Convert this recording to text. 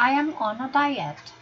I am on a diet.